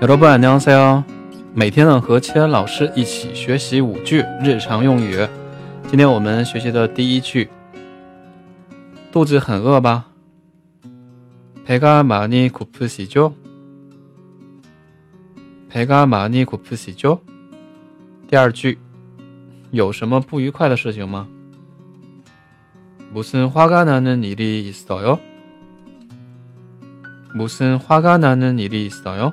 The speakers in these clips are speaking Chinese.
여러분안녕하세요。每天呢和千老师一起学习五句日常用语。今天我们学习的第一句，肚子很饿吧？배가많이고프시 죠？ 배가많이고프시 죠？ 第二句，有什么不愉快的事情吗？무슨화가나는일이있어 요？ 무슨화가나는일이있어 요？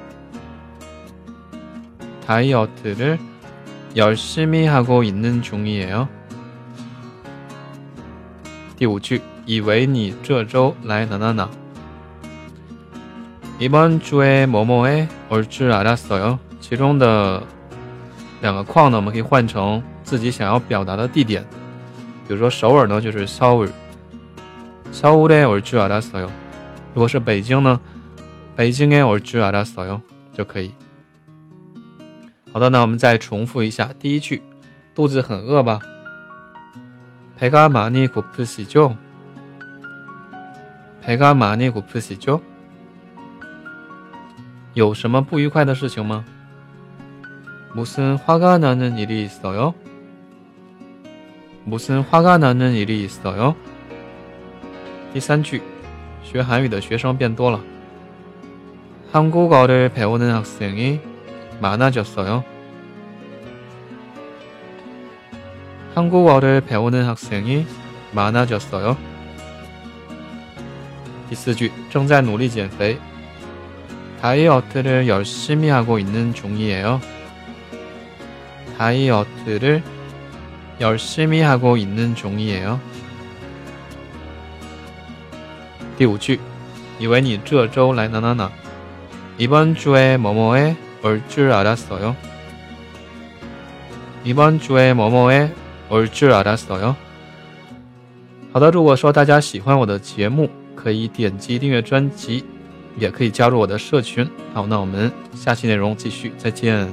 다이어트를 열심히 하고 있는 중이에요. 第五句以为你这周来哪哪哪 이번 주에 뭐뭐에 올 줄 알았어요. 其中的两个框呢，我们可以换成自己想要表达的地点。比如说首尔呢，就是 서울，서울에 올 줄 알았어요. 如果是北京呢，北京에 올 줄 알았어요. 就可以。 好的，那我们再重复一下第一句，肚子很饿吧？배가많이고프시 죠？ 배가많이고프시 죠？ 有什么不愉快的事情吗？무슨화가나는일이있어 요？ 무슨화가나는일이있어 요？ 第三句，学韩语的学生变多了。한국어를배우는학생이 많아졌어 요。 한국어를배우는학생이많아졌어 요。 第四句，正在努力减肥。다이어트를열심히하고있는중이에요 다이어트를열심히하고있는중이에요第五句，以为你这周来哪哪哪。이번주에뭐뭐에 올줄알았어 요。 이번주에뭐뭐에올줄알았어 요。 好的，如果说大家喜欢我的节目，可以点击订阅专辑，也可以加入我的社群。好，那我们下期内容继续，再见。